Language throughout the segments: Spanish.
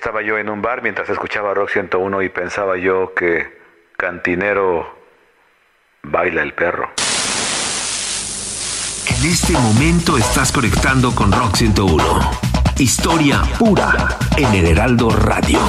Estaba yo en un bar mientras escuchaba Rock 101 y pensaba yo que cantinero baila el perro. En este momento estás conectando con Rock 101. Historia pura en el Heraldo Radio.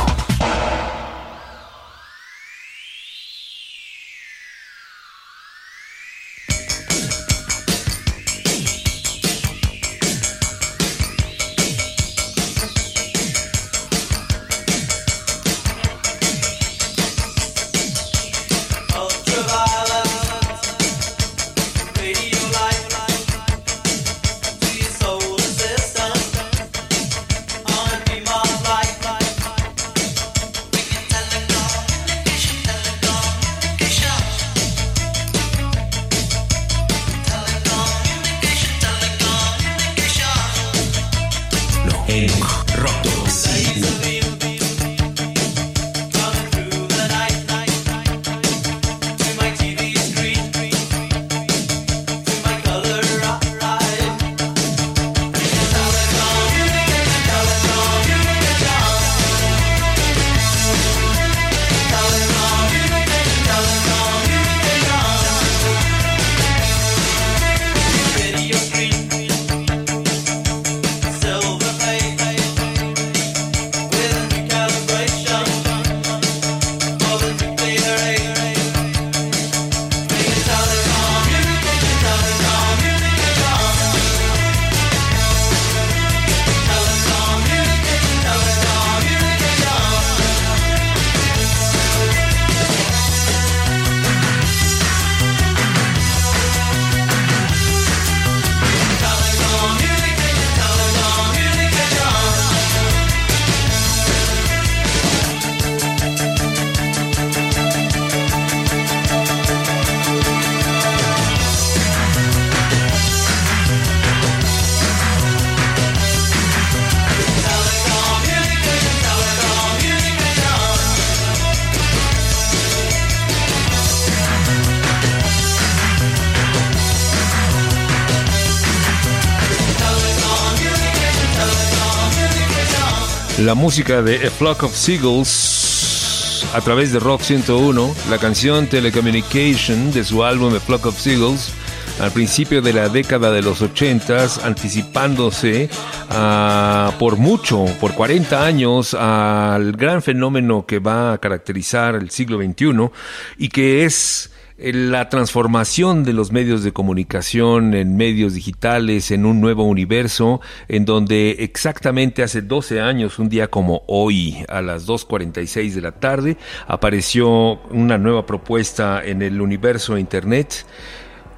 La música de A Flock of Seagulls a través de Rock 101, la canción Telecommunication de su álbum A Flock of Seagulls al principio de la década de los 80, anticipándose uh, por mucho, por 40 años, al gran fenómeno que va a caracterizar el siglo XXI y que es la transformación de los medios de comunicación en medios digitales, en un nuevo universo, en donde exactamente hace 12 años, un día como hoy, a las 2.46 de la tarde, apareció una nueva propuesta en el universo Internet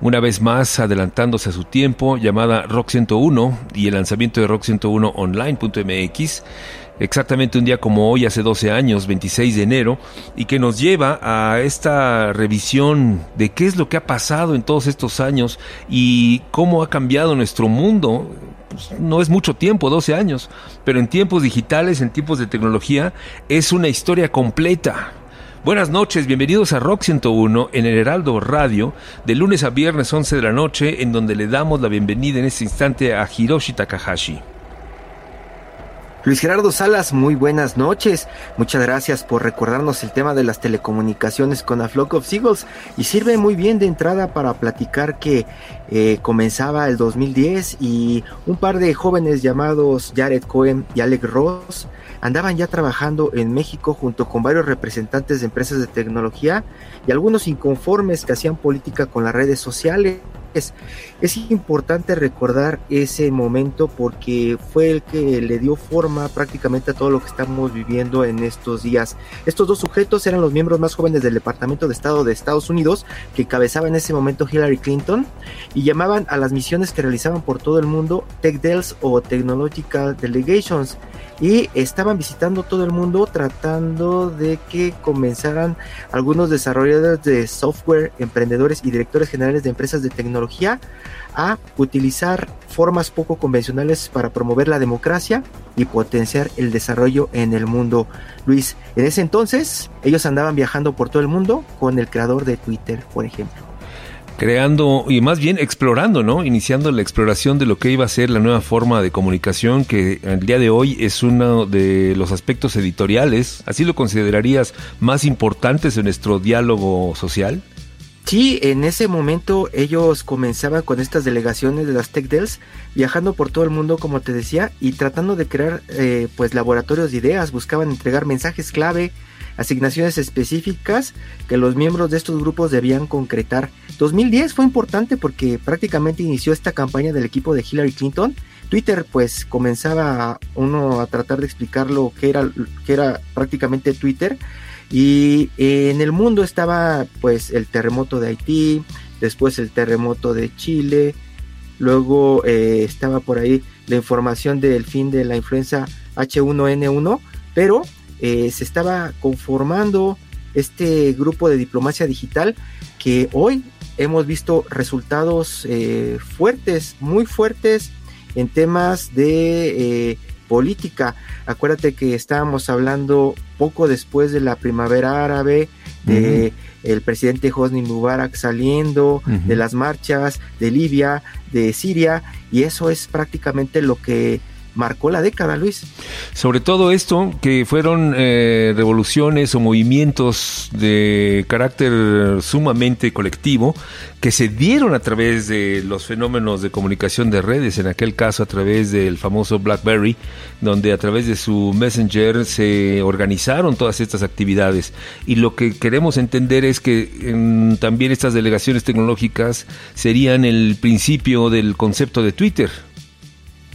una vez más adelantándose a su tiempo, llamada Rock 101 y el lanzamiento de Rock 101 online.mx exactamente un día como hoy, hace 12 años, 26 de enero, y que nos lleva a esta revisión de qué es lo que ha pasado en todos estos años y cómo ha cambiado nuestro mundo. Pues, no es mucho tiempo, 12 años, pero en tiempos digitales, en tiempos de tecnología, es una historia completa. Buenas noches, bienvenidos a Rock 101 en el Heraldo Radio, de lunes a viernes 11 de la noche, en donde le damos la bienvenida en este instante a Hiroshi Takahashi. Luis Gerardo Salas, muy buenas noches. Muchas gracias por recordarnos el tema de las telecomunicaciones con A Flock of Seagulls y sirve muy bien de entrada para platicar que eh, comenzaba el 2010 y un par de jóvenes llamados Jared Cohen y Alec Ross andaban ya trabajando en México junto con varios representantes de empresas de tecnología y algunos inconformes que hacían política con las redes sociales Es importante recordar ese momento porque fue el que le dio forma prácticamente a todo lo que estamos viviendo en estos días. Estos dos sujetos eran los miembros más jóvenes del Departamento de Estado de Estados Unidos que encabezaba en ese momento Hillary Clinton y llamaban a las misiones que realizaban por todo el mundo Tech Dells o Technological Delegations y estaban visitando todo el mundo tratando de que comenzaran algunos desarrolladores de software, emprendedores y directores generales de empresas de tecnología a utilizar formas poco convencionales para promover la democracia y potenciar el desarrollo en el mundo. Luis, en ese entonces ellos andaban viajando por todo el mundo con el creador de Twitter, por ejemplo creando y más bien explorando, ¿no? Iniciando la exploración de lo que iba a ser la nueva forma de comunicación que el día de hoy es uno de los aspectos editoriales, ¿así lo considerarías más importantes en nuestro diálogo social? Sí, en ese momento ellos comenzaban con estas delegaciones de las Tech Dells, viajando por todo el mundo, como te decía, y tratando de crear eh, pues laboratorios de ideas, buscaban entregar mensajes clave, asignaciones específicas que los miembros de estos grupos debían concretar. 2010 fue importante porque prácticamente inició esta campaña del equipo de Hillary Clinton. Twitter pues comenzaba uno a tratar de explicar lo que era, que era prácticamente Twitter y en el mundo estaba pues el terremoto de Haití, después el terremoto de Chile, luego eh, estaba por ahí la información del fin de la influenza H1N1, pero eh, se estaba conformando este grupo de diplomacia digital que hoy hemos visto resultados eh, fuertes, muy fuertes en temas de eh, política. Acuérdate que estábamos hablando poco después de la primavera árabe, de el presidente Hosni Mubarak saliendo, de las marchas de Libia, de Siria, y eso es prácticamente lo que marcó la década, Luis. Sobre todo esto, que fueron eh, revoluciones o movimientos de carácter sumamente colectivo, que se dieron a través de los fenómenos de comunicación de redes, en aquel caso a través del famoso BlackBerry, donde a través de su Messenger se organizaron todas estas actividades. Y lo que queremos entender es que también estas delegaciones tecnológicas serían el principio del concepto de Twitter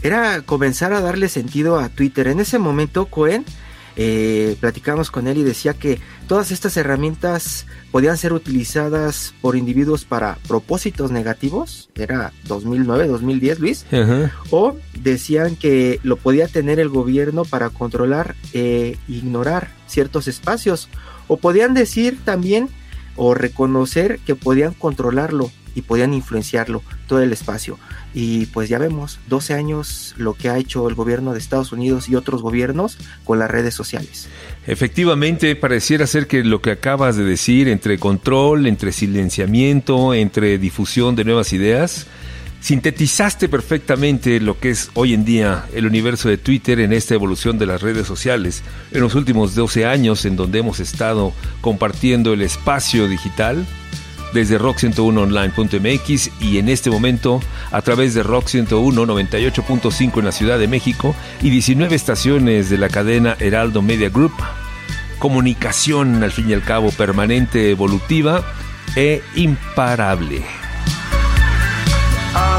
era comenzar a darle sentido a Twitter. En ese momento, Cohen, eh, platicamos con él y decía que todas estas herramientas podían ser utilizadas por individuos para propósitos negativos, era 2009, 2010, Luis, o decían que lo podía tener el gobierno para controlar e ignorar ciertos espacios, o podían decir también o reconocer que podían controlarlo y podían influenciarlo todo el espacio. Y pues ya vemos, 12 años lo que ha hecho el gobierno de Estados Unidos y otros gobiernos con las redes sociales. Efectivamente, pareciera ser que lo que acabas de decir, entre control, entre silenciamiento, entre difusión de nuevas ideas, sintetizaste perfectamente lo que es hoy en día el universo de Twitter en esta evolución de las redes sociales en los últimos 12 años en donde hemos estado compartiendo el espacio digital desde rock101online.mx y en este momento a través de Rock 101 98.5 en la Ciudad de México y 19 estaciones de la cadena Heraldo Media Group. Comunicación al fin y al cabo permanente, evolutiva e imparable. looking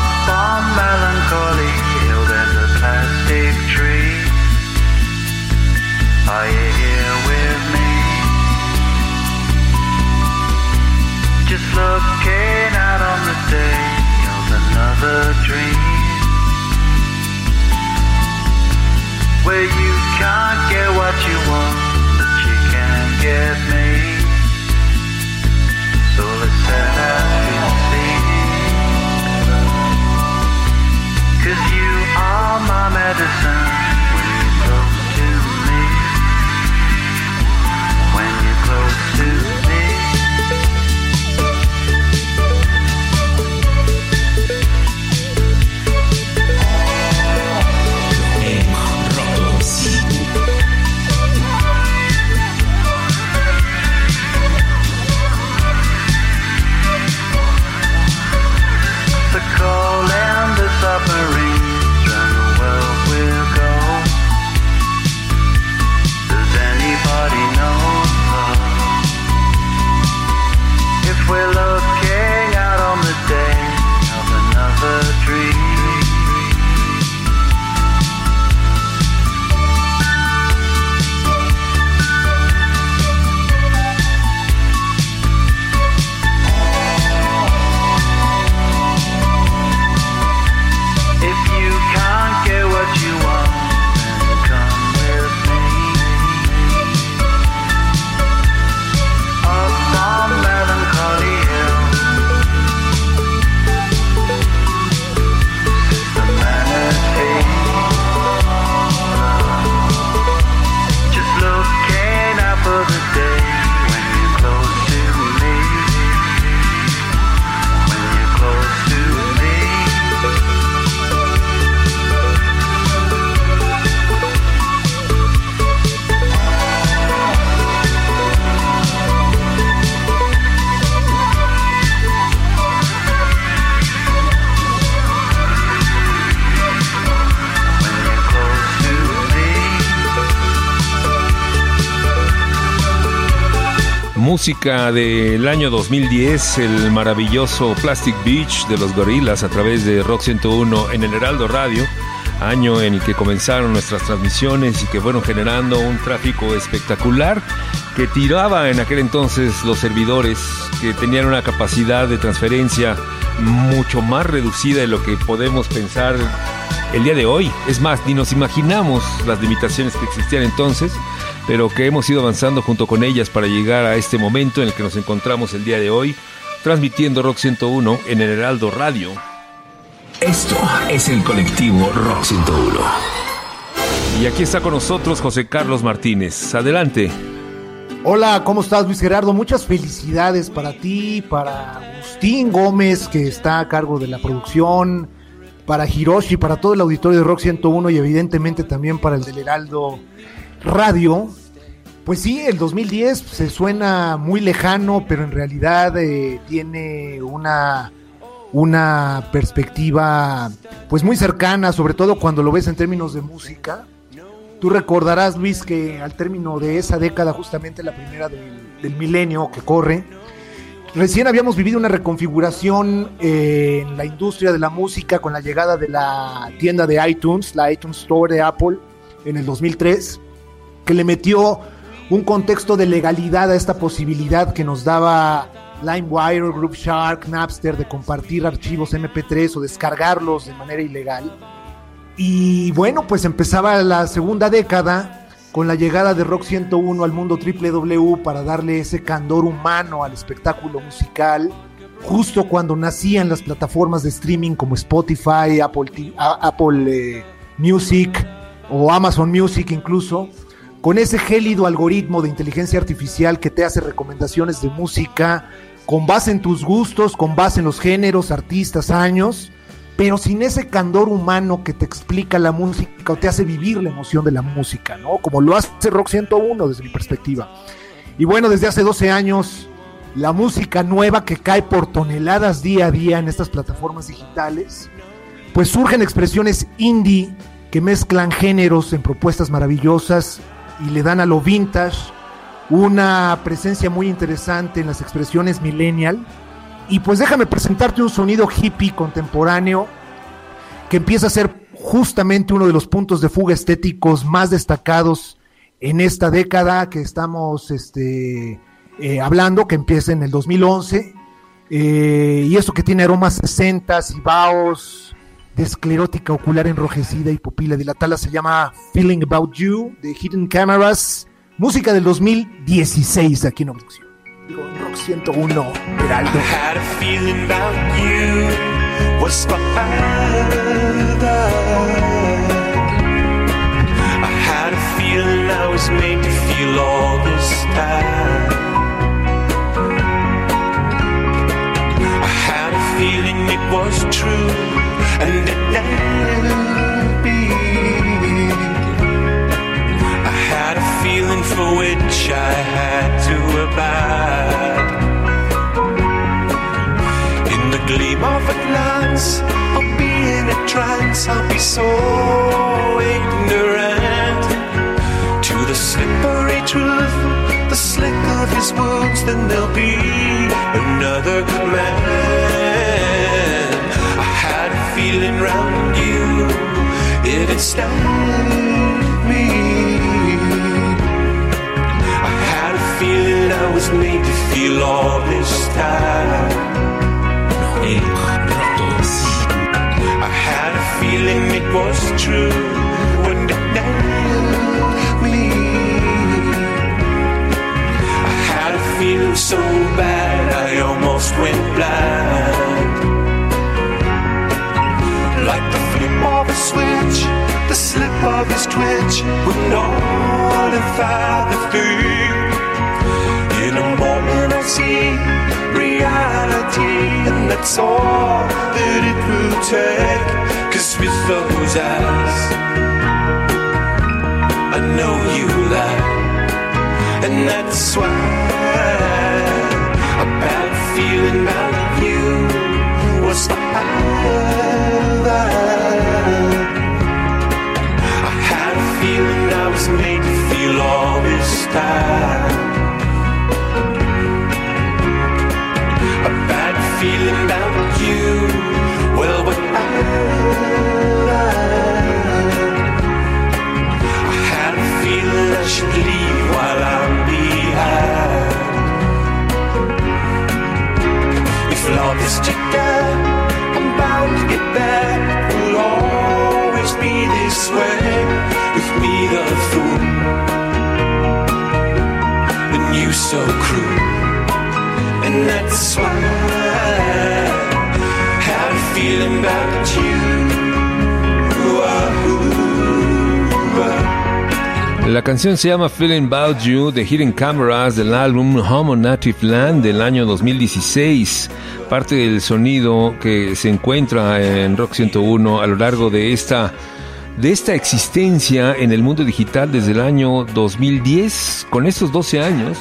música del año 2010, el maravilloso Plastic Beach de los Gorillas a través de Rock 101 en el Heraldo Radio, año en el que comenzaron nuestras transmisiones y que fueron generando un tráfico espectacular que tiraba en aquel entonces los servidores que tenían una capacidad de transferencia mucho más reducida de lo que podemos pensar el día de hoy. Es más, ni nos imaginamos las limitaciones que existían entonces pero que hemos ido avanzando junto con ellas para llegar a este momento en el que nos encontramos el día de hoy, transmitiendo Rock 101 en el Heraldo Radio. Esto es el colectivo Rock 101. Y aquí está con nosotros José Carlos Martínez. Adelante. Hola, ¿cómo estás Luis Gerardo? Muchas felicidades para ti, para Agustín Gómez, que está a cargo de la producción, para Hiroshi, para todo el auditorio de Rock 101 y evidentemente también para el del Heraldo Radio. Pues sí, el 2010 se suena muy lejano, pero en realidad eh, tiene una, una perspectiva pues muy cercana, sobre todo cuando lo ves en términos de música. Tú recordarás, Luis, que al término de esa década, justamente la primera del, milenio que corre, recién habíamos vivido una reconfiguración eh, en la industria de la música con la llegada de la tienda de iTunes, la iTunes Store de Apple, en el 2003, que le metió un contexto de legalidad a esta posibilidad que nos daba LimeWire, Group Shark, Napster de compartir archivos MP3 o descargarlos de manera ilegal. Y bueno, pues empezaba la segunda década con la llegada de Rock 101 al mundo www para darle ese candor humano al espectáculo musical, justo cuando nacían las plataformas de streaming como Spotify, Apple, Apple eh, Music o Amazon Music incluso con ese gélido algoritmo de inteligencia artificial que te hace recomendaciones de música con base en tus gustos, con base en los géneros, artistas, años, pero sin ese candor humano que te explica la música o te hace vivir la emoción de la música, ¿no? Como lo hace Rock 101 desde mi perspectiva. Y bueno, desde hace 12 años, la música nueva que cae por toneladas día a día en estas plataformas digitales, pues surgen expresiones indie que mezclan géneros en propuestas maravillosas y le dan a lo vintage una presencia muy interesante en las expresiones millennial. Y pues déjame presentarte un sonido hippie contemporáneo que empieza a ser justamente uno de los puntos de fuga estéticos más destacados en esta década que estamos este, eh, hablando, que empieza en el 2011. Eh, y eso que tiene aromas 60 y baos, de esclerótica ocular enrojecida y pupila dilatada se llama Feeling About You de Hidden Cameras, música del 2016 aquí en Opción. Digo, Rock 101, Heraldo. I had a feeling about you was I had a feeling I was made to feel all this time. I had a feeling it was true. and it never for which I had to abide. In the gleam of a glance, I'll be in a trance, I'll be so ignorant to the slippery truth, the slick of his words, then there'll be another man I had a feeling round you, it astounded me. Was made to feel all this time. I had a feeling it was true when it nailed me. I had a feeling so bad I almost went blind like the flip of a switch, the slip of his twitch would nullify the thing. In a moment I see reality, and that's all that it will take. Cause with those eyes, I know you lie, and that's why a bad feeling about you was I. I had a feeling I was made to feel all this time. feeling La canción se llama Feeling About You de Hidden Cameras del álbum Homo Native Land del año 2016. Parte del sonido que se encuentra en Rock 101 a lo largo de esta de esta existencia en el mundo digital desde el año 2010. Con estos 12 años,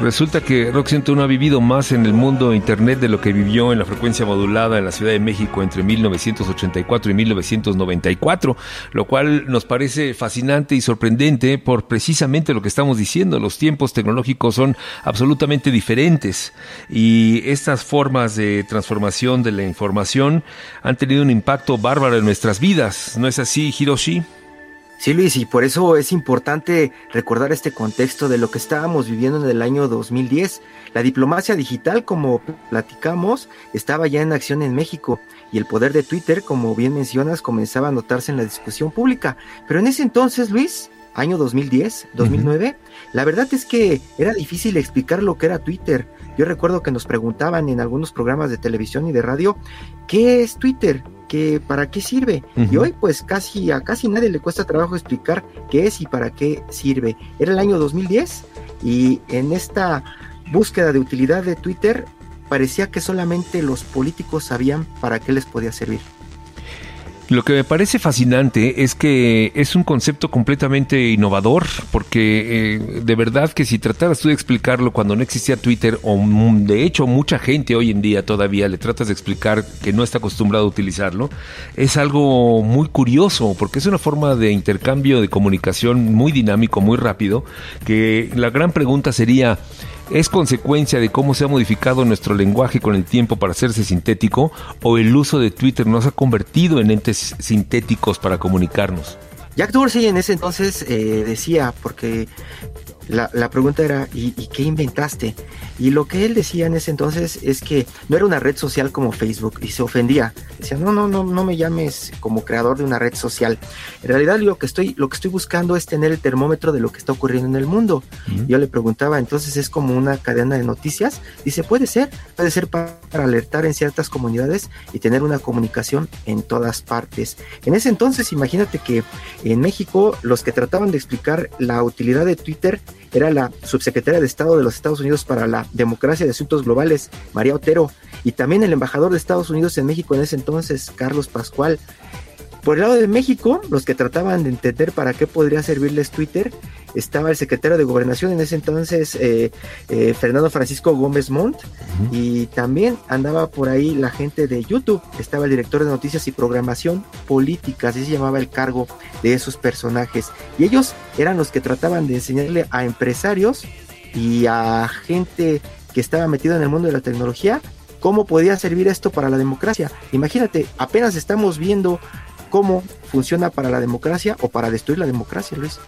Resulta que Rock 101 ha vivido más en el mundo internet de lo que vivió en la frecuencia modulada en la Ciudad de México entre 1984 y 1994, lo cual nos parece fascinante y sorprendente por precisamente lo que estamos diciendo. Los tiempos tecnológicos son absolutamente diferentes y estas formas de transformación de la información han tenido un impacto bárbaro en nuestras vidas. ¿No es así, Hiroshi? Sí, Luis, y por eso es importante recordar este contexto de lo que estábamos viviendo en el año 2010. La diplomacia digital, como platicamos, estaba ya en acción en México y el poder de Twitter, como bien mencionas, comenzaba a notarse en la discusión pública. Pero en ese entonces, Luis, año 2010, 2009, la verdad es que era difícil explicar lo que era Twitter. Yo recuerdo que nos preguntaban en algunos programas de televisión y de radio, ¿qué es Twitter? para qué sirve. Y hoy pues casi a casi nadie le cuesta trabajo explicar qué es y para qué sirve. Era el año 2010 y en esta búsqueda de utilidad de Twitter parecía que solamente los políticos sabían para qué les podía servir. Lo que me parece fascinante es que es un concepto completamente innovador, porque eh, de verdad que si trataras tú de explicarlo cuando no existía Twitter, o de hecho mucha gente hoy en día todavía le tratas de explicar que no está acostumbrado a utilizarlo, es algo muy curioso, porque es una forma de intercambio de comunicación muy dinámico, muy rápido, que la gran pregunta sería, ¿Es consecuencia de cómo se ha modificado nuestro lenguaje con el tiempo para hacerse sintético o el uso de Twitter nos ha convertido en entes sintéticos para comunicarnos? Jack Dorsey en ese entonces eh, decía, porque la, pregunta era, ¿y, qué inventaste? Y lo que él decía en ese entonces es que no era una red social como Facebook y se ofendía. Decía, no, no, no, no me llames como creador de una red social. En realidad lo que estoy, lo que estoy buscando es tener el termómetro de lo que está ocurriendo en el mundo. Yo le preguntaba, entonces es como una cadena de noticias. Dice, puede ser, puede ser para, para alertar en ciertas comunidades y tener una comunicación en todas partes. En ese entonces, imagínate que en México los que trataban de explicar la utilidad de Twitter era la subsecretaria de Estado de los Estados Unidos para la Democracia y Asuntos Globales, María Otero, y también el embajador de Estados Unidos en México en ese entonces, Carlos Pascual. Por el lado de México, los que trataban de entender para qué podría servirles Twitter, estaba el secretario de Gobernación en ese entonces, eh, eh, Fernando Francisco Gómez Montt, y también andaba por ahí la gente de YouTube, estaba el director de noticias y programación política, así se llamaba el cargo de esos personajes, y ellos eran los que trataban de enseñarle a empresarios y a gente que estaba metida en el mundo de la tecnología cómo podía servir esto para la democracia. Imagínate, apenas estamos viendo cómo funciona para la democracia o para destruir la democracia, Luis.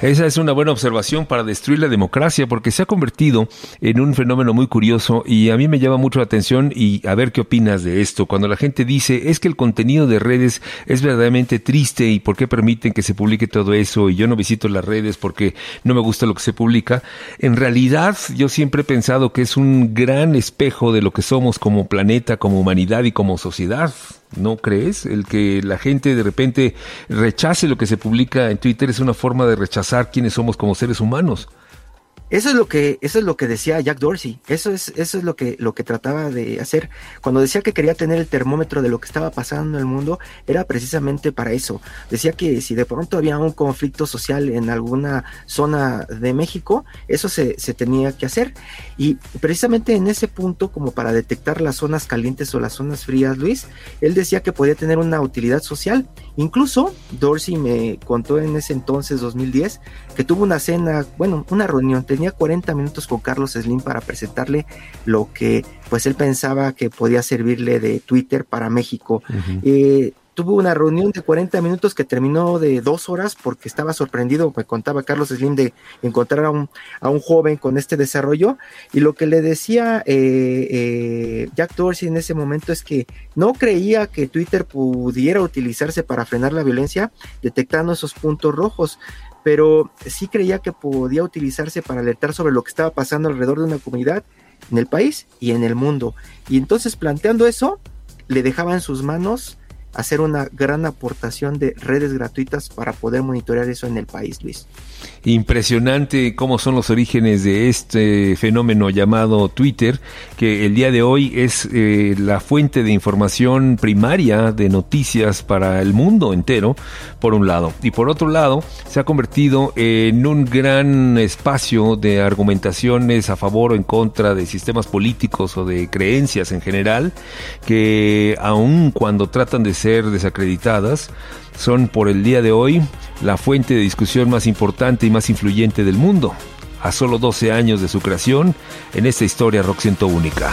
Esa es una buena observación para destruir la democracia porque se ha convertido en un fenómeno muy curioso y a mí me llama mucho la atención y a ver qué opinas de esto. Cuando la gente dice es que el contenido de redes es verdaderamente triste y por qué permiten que se publique todo eso y yo no visito las redes porque no me gusta lo que se publica, en realidad yo siempre he pensado que es un gran espejo de lo que somos como planeta, como humanidad y como sociedad. ¿No crees? El que la gente de repente rechace lo que se publica en Twitter es una forma de rechazar quiénes somos como seres humanos. Eso es lo que, eso es lo que decía Jack Dorsey. Eso es, eso es lo que, lo que trataba de hacer. Cuando decía que quería tener el termómetro de lo que estaba pasando en el mundo, era precisamente para eso. Decía que si de pronto había un conflicto social en alguna zona de México, eso se, se tenía que hacer. Y precisamente en ese punto, como para detectar las zonas calientes o las zonas frías, Luis, él decía que podía tener una utilidad social. Incluso Dorsey me contó en ese entonces, 2010, que tuvo una cena, bueno, una reunión 40 minutos con Carlos Slim para presentarle lo que pues él pensaba que podía servirle de Twitter para México. Eh, tuvo una reunión de 40 minutos que terminó de dos horas porque estaba sorprendido, me contaba Carlos Slim, de encontrar a un, a un joven con este desarrollo. Y lo que le decía eh, eh, Jack Dorsey en ese momento es que no creía que Twitter pudiera utilizarse para frenar la violencia detectando esos puntos rojos pero sí creía que podía utilizarse para alertar sobre lo que estaba pasando alrededor de una comunidad en el país y en el mundo. Y entonces planteando eso, le dejaba en sus manos hacer una gran aportación de redes gratuitas para poder monitorear eso en el país, Luis. Impresionante cómo son los orígenes de este fenómeno llamado Twitter, que el día de hoy es eh, la fuente de información primaria de noticias para el mundo entero, por un lado. Y por otro lado, se ha convertido en un gran espacio de argumentaciones a favor o en contra de sistemas políticos o de creencias en general, que aun cuando tratan de ser desacreditadas, son por el día de hoy la fuente de discusión más importante y más influyente del mundo, a solo 12 años de su creación en esta historia rock única.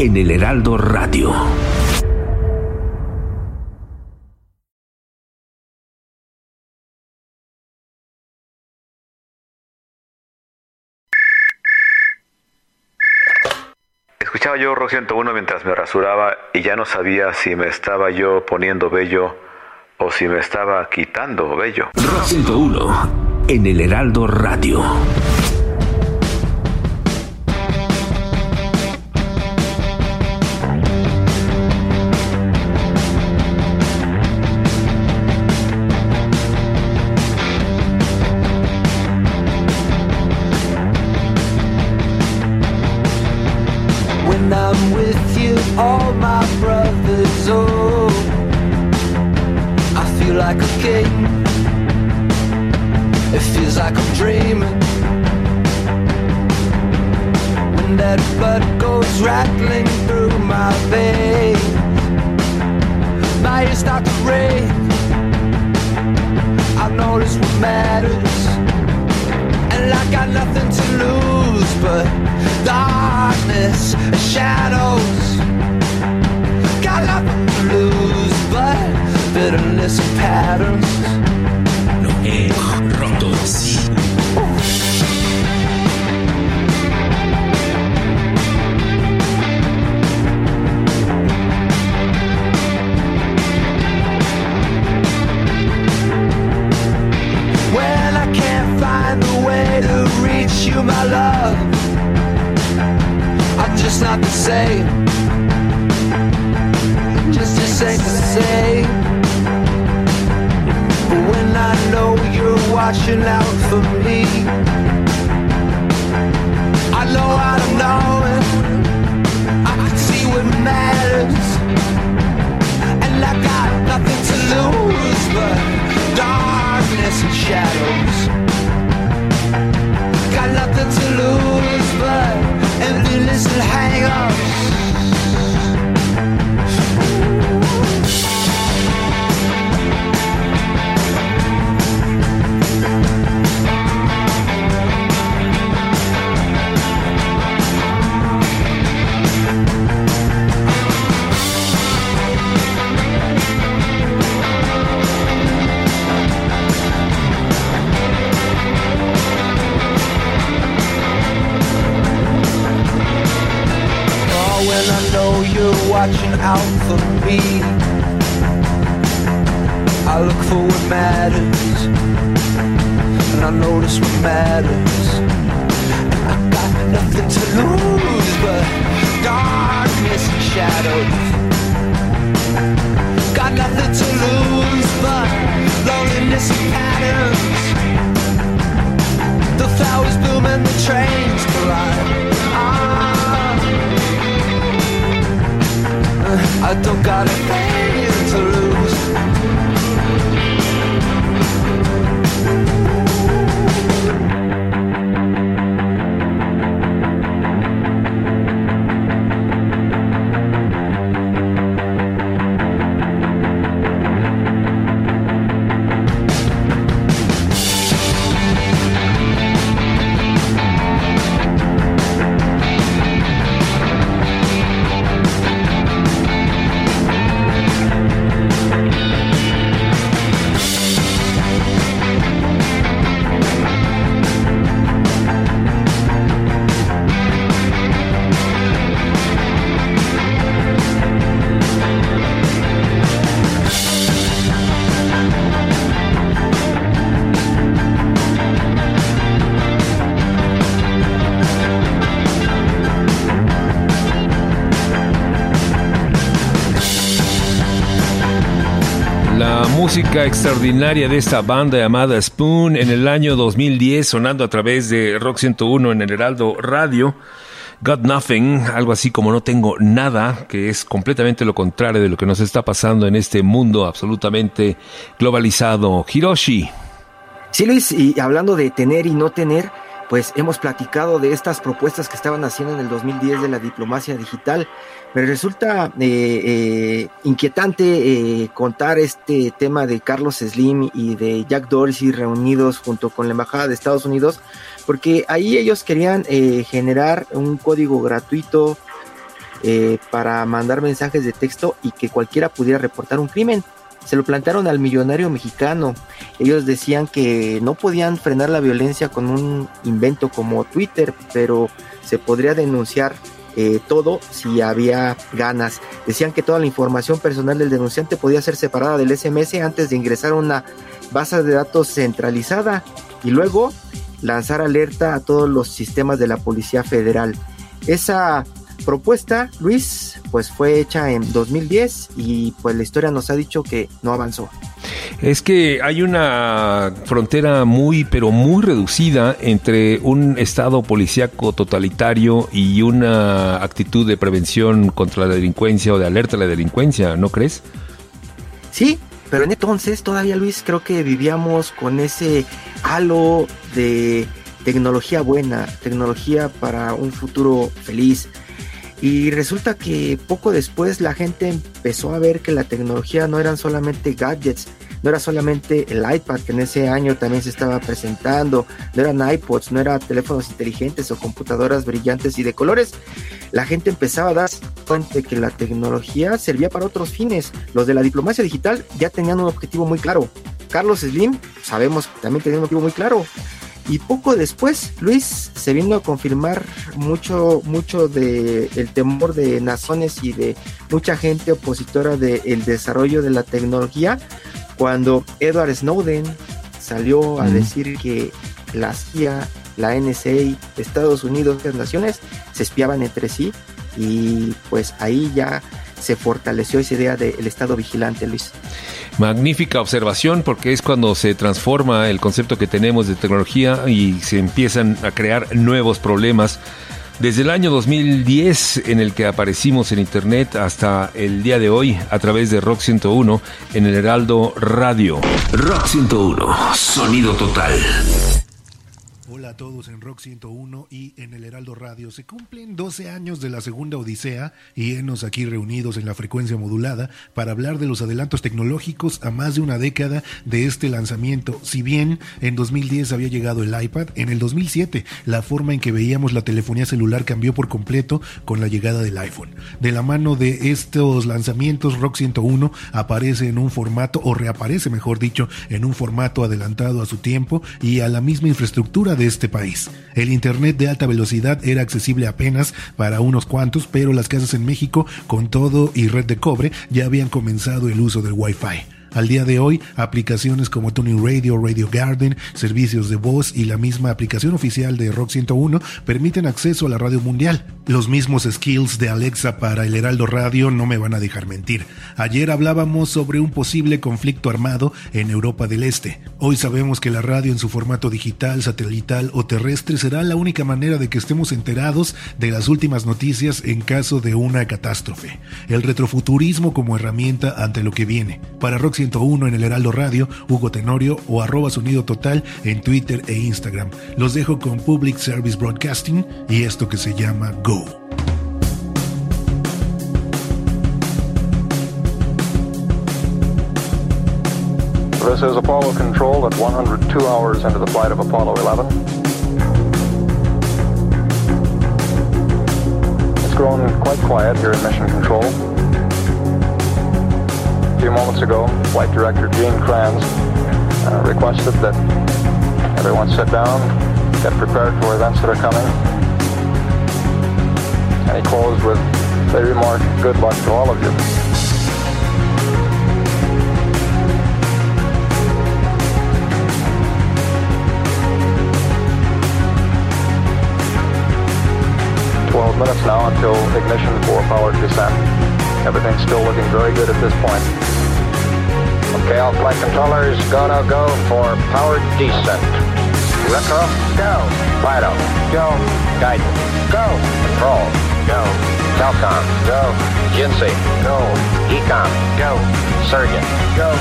en el Heraldo Radio. Escuchaba yo Rock 101 mientras me rasuraba y ya no sabía si me estaba yo poniendo bello o si me estaba quitando bello. Rock 101 en el Heraldo Radio. Extraordinaria de esta banda llamada Spoon en el año 2010 sonando a través de Rock 101 en el Heraldo Radio. Got Nothing, algo así como no tengo nada, que es completamente lo contrario de lo que nos está pasando en este mundo absolutamente globalizado. Hiroshi. Sí, Luis, y hablando de tener y no tener, pues hemos platicado de estas propuestas que estaban haciendo en el 2010 de la diplomacia digital, pero resulta eh, eh, inquietante eh, contar este tema de Carlos Slim y de Jack Dorsey reunidos junto con la Embajada de Estados Unidos, porque ahí ellos querían eh, generar un código gratuito eh, para mandar mensajes de texto y que cualquiera pudiera reportar un crimen. Se lo plantearon al millonario mexicano. Ellos decían que no podían frenar la violencia con un invento como Twitter, pero se podría denunciar eh, todo si había ganas. Decían que toda la información personal del denunciante podía ser separada del SMS antes de ingresar a una base de datos centralizada y luego lanzar alerta a todos los sistemas de la Policía Federal. Esa propuesta, Luis, pues fue hecha en 2010 y pues la historia nos ha dicho que no avanzó. Es que hay una frontera muy, pero muy reducida entre un estado policíaco totalitario y una actitud de prevención contra la delincuencia o de alerta a la delincuencia, ¿no crees? Sí, pero en entonces todavía Luis creo que vivíamos con ese halo de tecnología buena, tecnología para un futuro feliz. Y resulta que poco después la gente empezó a ver que la tecnología no eran solamente gadgets, no era solamente el iPad que en ese año también se estaba presentando, no eran iPods, no eran teléfonos inteligentes o computadoras brillantes y de colores. La gente empezaba a darse cuenta de que la tecnología servía para otros fines. Los de la diplomacia digital ya tenían un objetivo muy claro. Carlos Slim, sabemos, también tenía un objetivo muy claro. Y poco después, Luis, se vino a confirmar mucho, mucho de el temor de naciones y de mucha gente opositora del desarrollo de la tecnología, cuando Edward Snowden salió a decir que la CIA, la NSA, Estados Unidos, otras naciones se espiaban entre sí y pues ahí ya se fortaleció esa idea del Estado vigilante, Luis. Magnífica observación porque es cuando se transforma el concepto que tenemos de tecnología y se empiezan a crear nuevos problemas. Desde el año 2010 en el que aparecimos en Internet hasta el día de hoy a través de Rock 101 en el Heraldo Radio. Rock 101, sonido total. A todos en Rock 101 y en el Heraldo Radio. Se cumplen 12 años de la segunda Odisea y enos aquí reunidos en la frecuencia modulada para hablar de los adelantos tecnológicos a más de una década de este lanzamiento. Si bien en 2010 había llegado el iPad, en el 2007 la forma en que veíamos la telefonía celular cambió por completo con la llegada del iPhone. De la mano de estos lanzamientos, Rock 101 aparece en un formato, o reaparece mejor dicho, en un formato adelantado a su tiempo y a la misma infraestructura de este país. El Internet de alta velocidad era accesible apenas para unos cuantos, pero las casas en México, con todo y red de cobre, ya habían comenzado el uso del Wi-Fi. Al día de hoy, aplicaciones como Tuning Radio, Radio Garden, servicios de voz y la misma aplicación oficial de Rock 101 permiten acceso a la radio mundial. Los mismos skills de Alexa para el Heraldo Radio no me van a dejar mentir. Ayer hablábamos sobre un posible conflicto armado en Europa del Este. Hoy sabemos que la radio en su formato digital, satelital o terrestre será la única manera de que estemos enterados de las últimas noticias en caso de una catástrofe. El retrofuturismo como herramienta ante lo que viene. Para Rock 101 en el Heraldo Radio, Hugo Tenorio o arroba sonido total en Twitter e Instagram. Los dejo con Public Service Broadcasting y esto que se llama Go. This is Apollo Control at 102 hours into the flight of Apollo 11. It's grown quite quiet here in Mission Control. A few moments ago, Flight Director Gene Kranz uh, requested that everyone sit down, get prepared for events that are coming. And he closed with the remark, good luck to all of you. Minutes now until ignition for powered descent. Everything's still looking very good at this point. Okay, all flight controllers, go, no, go for powered descent. Retro, go. Fido, go. Guidance, go. Control, go. Telcom, go. Jinsei, go. Ecom, go. Surgeon, go.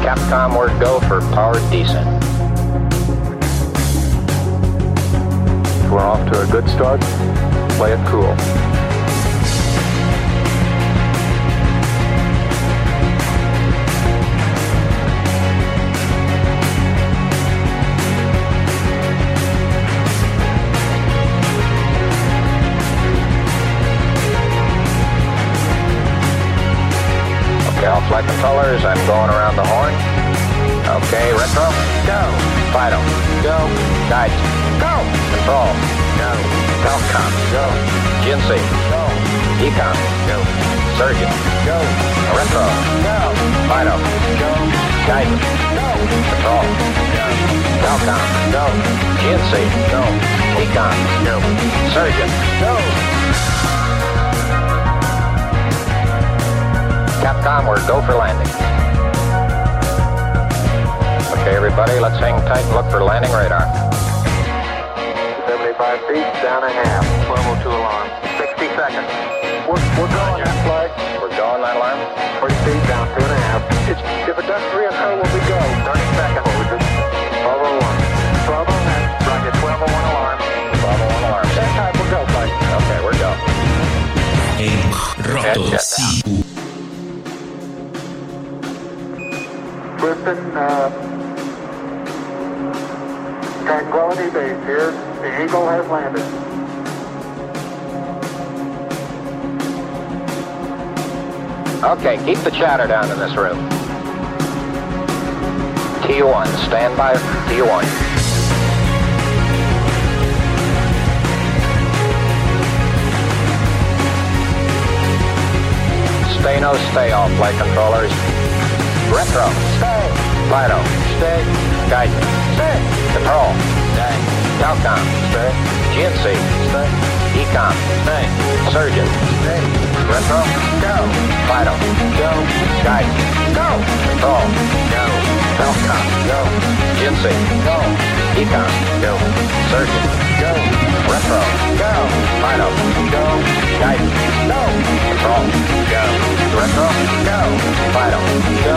Capcom, word go for powered descent. We're off to a good start. Play it cool. Okay, all flight controllers, I'm going around the horn. Okay, retro, go. Fido, go. Guide, go. Control, Go. Telcom. Go. GNC. Go. Econ. Go. Surgeon. Go. Retro. Go. Fido. Go. Guidance. Go. Control. Go. Telcom. Go. GNC. Go. Econ. Go. Surgeon. Go. Capcom, we're go for landing. Okay, everybody, let's hang tight and look for landing radar. 75 feet, down a half. 1202 alarm. 60 seconds. We're, we're going that flight. We're going that alarm. 40 feet, down two and a half. It's, if it does reoccur, will we go? 30 seconds. What was it? 1201. 1201. Roger, 1201 alarm. 1201 alarm. Same time, we'll go, flight. Okay, we're go. En Roto sí. Listen, uh, Tranquility Base here. The Eagle has landed. Okay, keep the chatter down in this room. T1, stand by T1. Stay no stay off, flight controllers. Retro, stay. Fido, stay. Skynet, Sir. Patrol, Sir. Telcom, Sir. GNC, Sir. Ecom, Sir. Surgeon, Sir. Retro, go. Vital, go. Guidance, go. Patrol, go. Telcom, go. GNC, go. Ecom, go. Surgeon, go. Retro, go. Fido, go. Guidance, go. Control, go. Retro, go. Fido, go.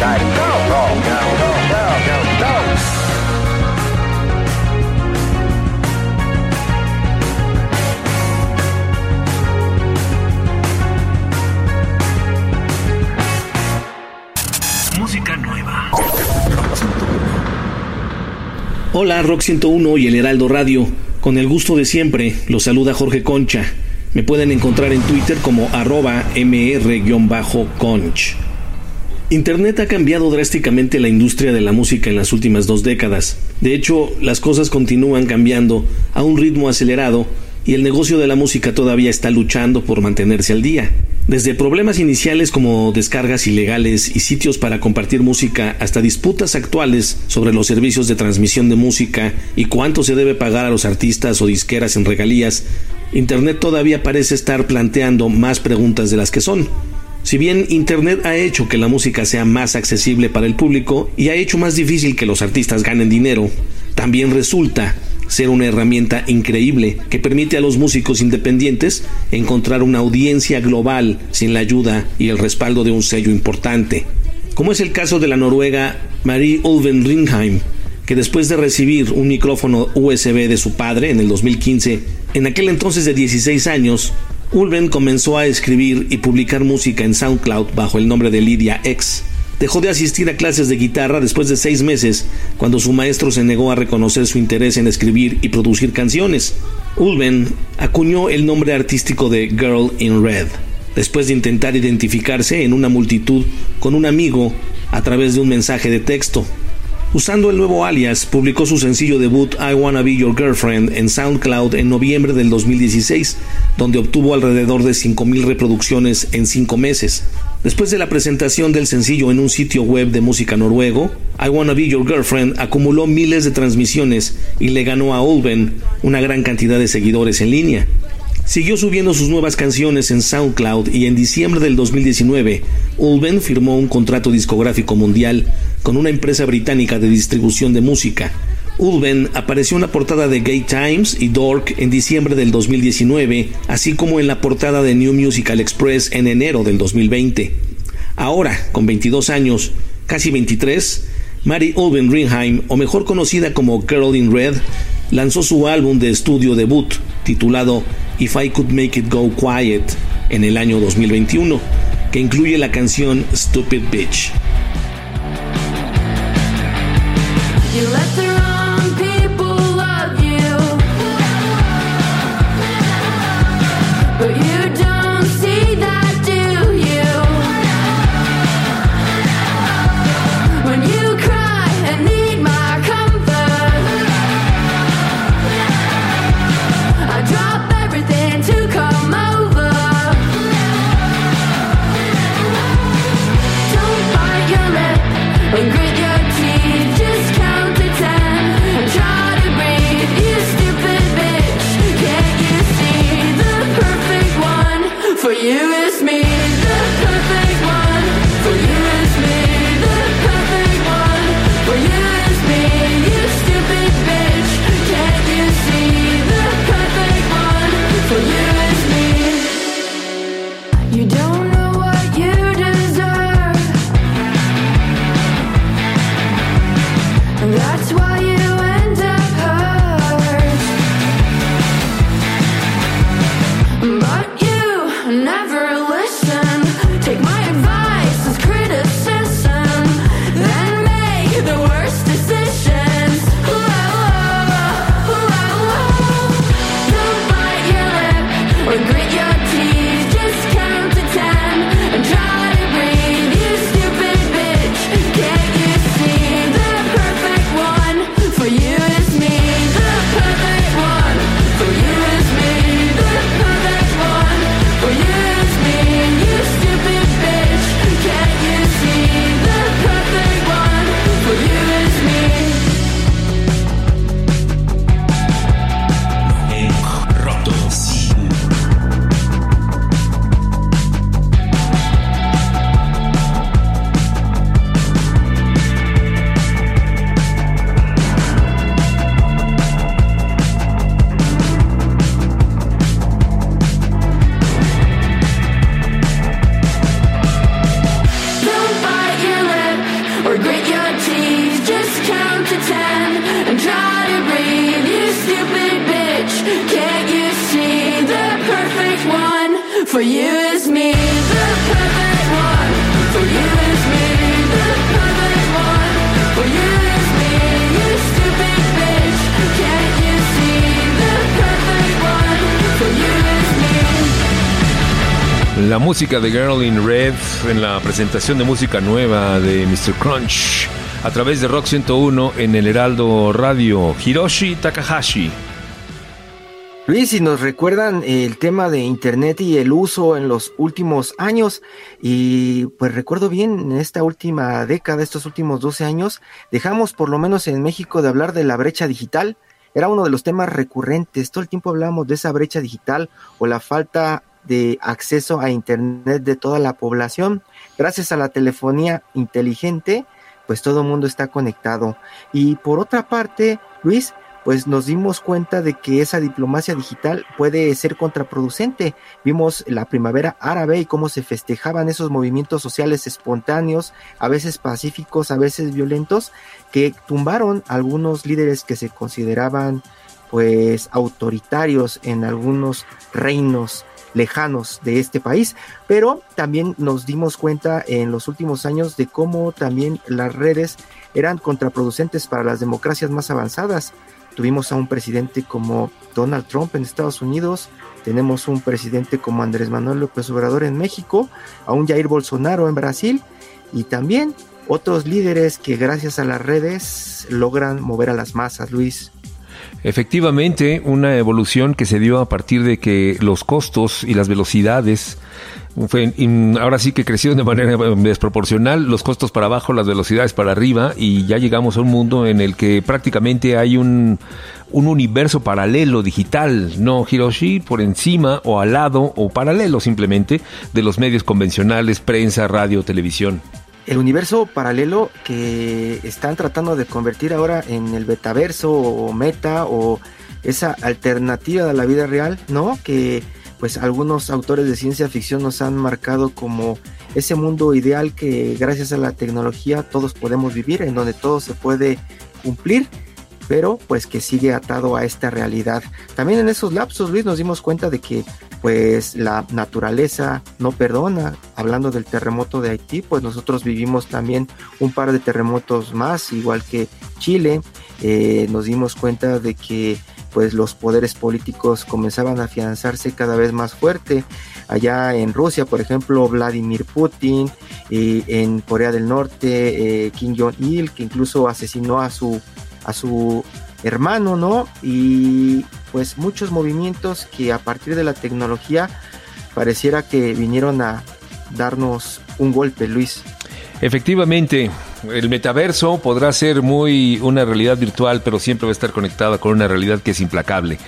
Guidance, go. Control, go. Go, go, go, go. Hola, Rock 101 y el Heraldo Radio. Con el gusto de siempre, los saluda Jorge Concha. Me pueden encontrar en Twitter como arroba mr-conch. Internet ha cambiado drásticamente la industria de la música en las últimas dos décadas. De hecho, las cosas continúan cambiando a un ritmo acelerado y el negocio de la música todavía está luchando por mantenerse al día. Desde problemas iniciales como descargas ilegales y sitios para compartir música hasta disputas actuales sobre los servicios de transmisión de música y cuánto se debe pagar a los artistas o disqueras en regalías, Internet todavía parece estar planteando más preguntas de las que son. Si bien Internet ha hecho que la música sea más accesible para el público y ha hecho más difícil que los artistas ganen dinero, también resulta ser una herramienta increíble que permite a los músicos independientes encontrar una audiencia global sin la ayuda y el respaldo de un sello importante. Como es el caso de la noruega Marie Ulven Ringheim, que después de recibir un micrófono USB de su padre en el 2015, en aquel entonces de 16 años, Ulven comenzó a escribir y publicar música en SoundCloud bajo el nombre de Lydia X. Dejó de asistir a clases de guitarra después de seis meses, cuando su maestro se negó a reconocer su interés en escribir y producir canciones. Ulven acuñó el nombre artístico de Girl in Red, después de intentar identificarse en una multitud con un amigo a través de un mensaje de texto. Usando el nuevo alias, publicó su sencillo debut I Wanna Be Your Girlfriend en SoundCloud en noviembre del 2016, donde obtuvo alrededor de 5.000 reproducciones en 5 meses. Después de la presentación del sencillo en un sitio web de música noruego, I Wanna Be Your Girlfriend acumuló miles de transmisiones y le ganó a Ulven una gran cantidad de seguidores en línea. Siguió subiendo sus nuevas canciones en SoundCloud y en diciembre del 2019, Ulven firmó un contrato discográfico mundial con una empresa británica de distribución de música. Ulven apareció en la portada de Gay Times y Dork en diciembre del 2019, así como en la portada de New Musical Express en enero del 2020. Ahora, con 22 años, casi 23, Mary Ulven Ringheim, o mejor conocida como Girl in Red, lanzó su álbum de estudio debut, titulado If I Could Make It Go Quiet, en el año 2021, que incluye la canción Stupid Bitch. Música de Girl in Red en la presentación de música nueva de Mr. Crunch a través de Rock 101 en el Heraldo Radio. Hiroshi Takahashi. Luis, si nos recuerdan el tema de Internet y el uso en los últimos años, y pues recuerdo bien, en esta última década, estos últimos 12 años, dejamos por lo menos en México de hablar de la brecha digital. Era uno de los temas recurrentes. Todo el tiempo hablábamos de esa brecha digital o la falta de acceso a Internet de toda la población. Gracias a la telefonía inteligente, pues todo el mundo está conectado. Y por otra parte, Luis, pues nos dimos cuenta de que esa diplomacia digital puede ser contraproducente. Vimos la primavera árabe y cómo se festejaban esos movimientos sociales espontáneos, a veces pacíficos, a veces violentos, que tumbaron algunos líderes que se consideraban pues autoritarios en algunos reinos lejanos de este país, pero también nos dimos cuenta en los últimos años de cómo también las redes eran contraproducentes para las democracias más avanzadas. Tuvimos a un presidente como Donald Trump en Estados Unidos, tenemos un presidente como Andrés Manuel López Obrador en México, a un Jair Bolsonaro en Brasil y también otros líderes que gracias a las redes logran mover a las masas, Luis. Efectivamente, una evolución que se dio a partir de que los costos y las velocidades fue, ahora sí que crecieron de manera desproporcional, los costos para abajo, las velocidades para arriba, y ya llegamos a un mundo en el que prácticamente hay un, un universo paralelo digital, no Hiroshi, por encima o al lado o paralelo simplemente de los medios convencionales, prensa, radio, televisión. El universo paralelo que están tratando de convertir ahora en el betaverso o meta o esa alternativa de la vida real, ¿no? Que pues algunos autores de ciencia ficción nos han marcado como ese mundo ideal que gracias a la tecnología todos podemos vivir, en donde todo se puede cumplir, pero pues que sigue atado a esta realidad. También en esos lapsos, Luis, nos dimos cuenta de que pues la naturaleza no perdona. Hablando del terremoto de Haití, pues nosotros vivimos también un par de terremotos más, igual que Chile. Eh, nos dimos cuenta de que pues los poderes políticos comenzaban a afianzarse cada vez más fuerte. Allá en Rusia, por ejemplo, Vladimir Putin, en Corea del Norte, eh, Kim Jong-il, que incluso asesinó a su, a su hermano, ¿no? Y pues muchos movimientos que a partir de la tecnología pareciera que vinieron a darnos un golpe, Luis. Efectivamente, el metaverso podrá ser muy una realidad virtual, pero siempre va a estar conectada con una realidad que es implacable.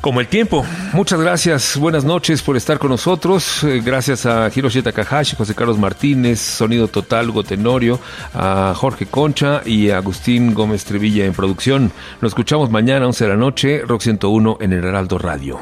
Como el tiempo. Muchas gracias, buenas noches por estar con nosotros. Eh, Gracias a Hiroshi Takahashi, José Carlos Martínez, Sonido Total, Gotenorio, a Jorge Concha y a Agustín Gómez Trevilla en producción. Nos escuchamos mañana a 11 de la noche, Rock 101 en el Heraldo Radio.